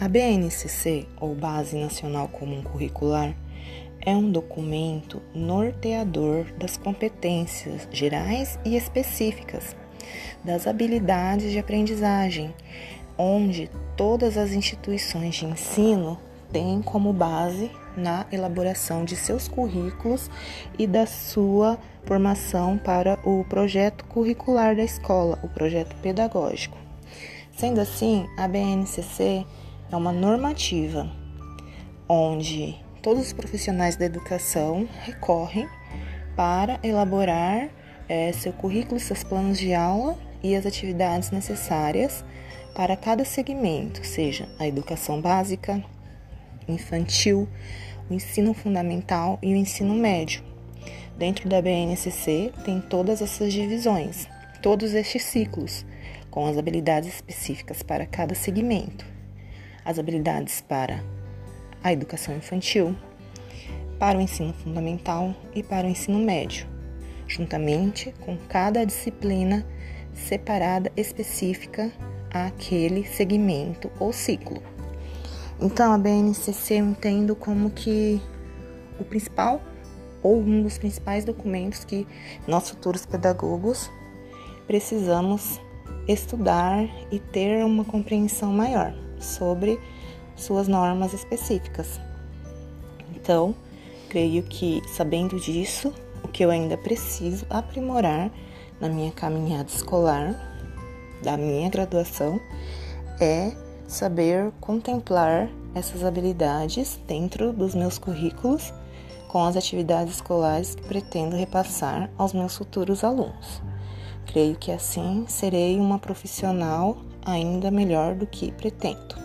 A BNCC, ou Base Nacional Comum Curricular, é um documento norteador das competências gerais e específicas, das habilidades de aprendizagem, onde todas as instituições de ensino têm como base na elaboração de seus currículos e da sua formação para o projeto curricular da escola, o projeto pedagógico. Sendo assim, a BNCC é uma normativa onde todos os profissionais da educação recorrem para elaborar é, seu currículo, seus planos de aula e as atividades necessárias para cada segmento, seja a educação básica, infantil, o ensino fundamental e o ensino médio. Dentro da BNCC tem todas essas divisões, todos estes ciclos, com as habilidades específicas para cada segmento. As habilidades para a educação infantil, para o ensino fundamental e para o ensino médio, juntamente com cada disciplina separada específica àquele segmento ou ciclo. Então, a BNCC eu entendo como que o principal ou um dos principais documentos que nós futuros pedagogos precisamos estudar e ter uma compreensão maior sobre suas normas específicas. Então, creio que sabendo disso, o que eu ainda preciso aprimorar na minha caminhada escolar, da minha graduação, é saber contemplar essas habilidades dentro dos meus currículos com as atividades escolares que pretendo repassar aos meus futuros alunos. Creio que assim serei uma profissional ainda melhor do que pretendo.